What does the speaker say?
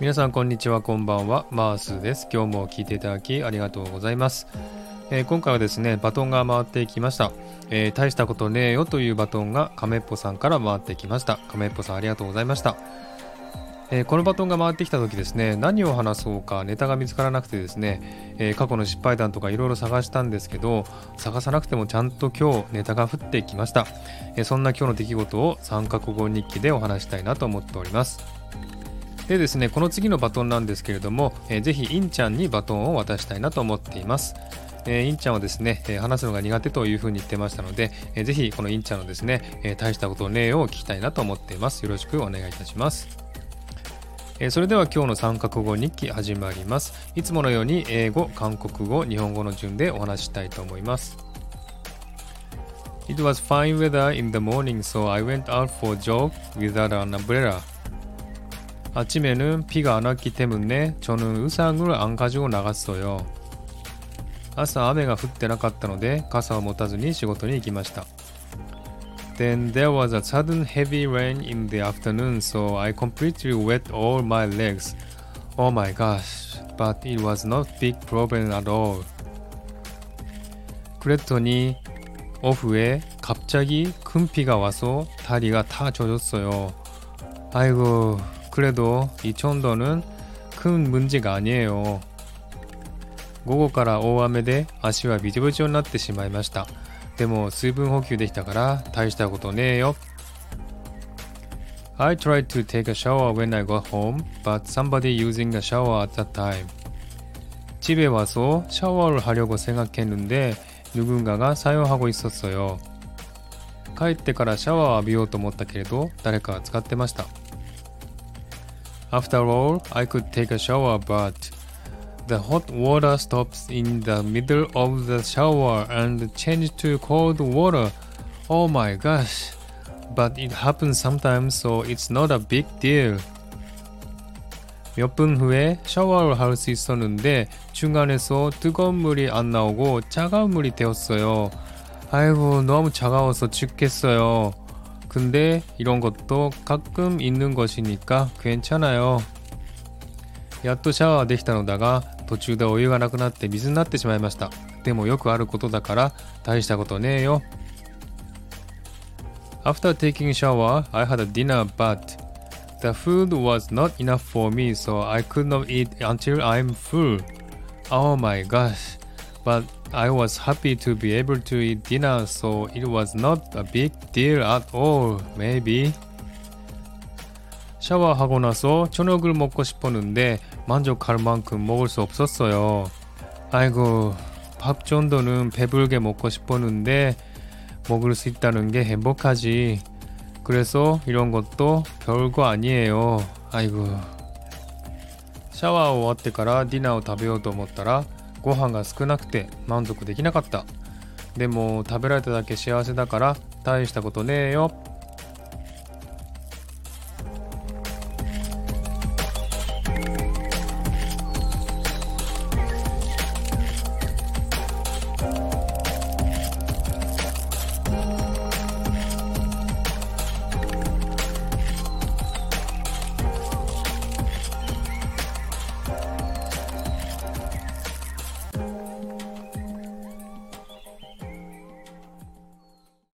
皆さんこんにちはこんばんは。マースです。今日も聞いていただきありがとうございます、えー、今回はですねバトンが回ってきました、えー、大したことねえよというバトンが亀っぽさんから回ってきました。亀っぽさんありがとうございました。えー、このバトンが回ってきた時ですね何を話そうかネタが見つからなくてですね、えー、過去の失敗談とかいろいろ探したんですけど探さなくてもちゃんと今日ネタが降ってきました、えー、そんな今日の出来事を三角語日記でお話したいなと思っております。でですねこの次のバトンなんですけれども、えー、ぜひインちゃんにバトンを渡したいなと思っていますえー、インちゃんはですね、えー、話すのが苦手というふうに言ってましたので、えー、ぜひこのインちゃんのですね、えー、大したことねえを聞きたいなと思っています。よろしくお願いいたします。えそれでは今日の3ヶ国語日記始まりますいつものように英語、韓国語、日本語の順でお話したいと思います It was fine weather in the morning so I went out for a jog without an umbrella 아침에는 비가 안 왔기 때문에 저는 의상을 안 가지고 나갔어요. 朝雨が降ってなかったので傘を持たずに仕事に行きました。 Then there was a sudden heavy rain in the afternoon, so I completely wet all my legs. Oh my gosh, but it was not big problem at all. 그랬더니 오후에 갑자기 큰 비가 와서 다리가 다 젖었어요. 아이고, 그래도 이 정도는 큰 문제가 아니에요. 午後から大雨で足はビチョビチョになってしまいました。でも水分補給できたから大したことねえよ。I tried to take a shower when I got home, but somebody using a shower at that time. 집에 와서 샤워를 하려고 생각했는데 누군가가 사용하고 있었어요. 帰ってからシャワー浴びようと思ったけれど誰かが使ってました。 After all, I could take a shower, but The hot water stops in the middle of the shower and changes to cold water. Oh my gosh. But it happens sometimes, so it's not a big deal. 몇 분 후에 샤워를 할 수 있었는데 중간에서 뜨거운 물이 안 나오고 차가운 물이 되었어요. 아이고, 너무 차가워서 죽겠어요. 근데 이런 것도 가끔 있는 것이니까 괜찮아요. やっとシャワーできたのだが途中でお湯がなくなって水になってしまいましたでもよくあることだから大したことねえよ After taking shower, I had a dinner but the food was not enough for me so I could not eat until I'm full. Oh my gosh. But I was happy to be able to eat dinner so it was not a big deal at all, maybe. 샤워하고 나서 저녁을 먹고 싶었는데 만족할 만큼 먹을 수 없었어요. 아이고, 밥 정도는 배불게 먹고 싶었는데 먹을 수 있다는 게 행복하지. 그래서 이런 것도 별거 아니에요. 아이고. 샤워 終わってからディナーを食べようと思ったら ご飯が少なくて満足できなかった。でも食べられただけ幸せだから大したことねえよ。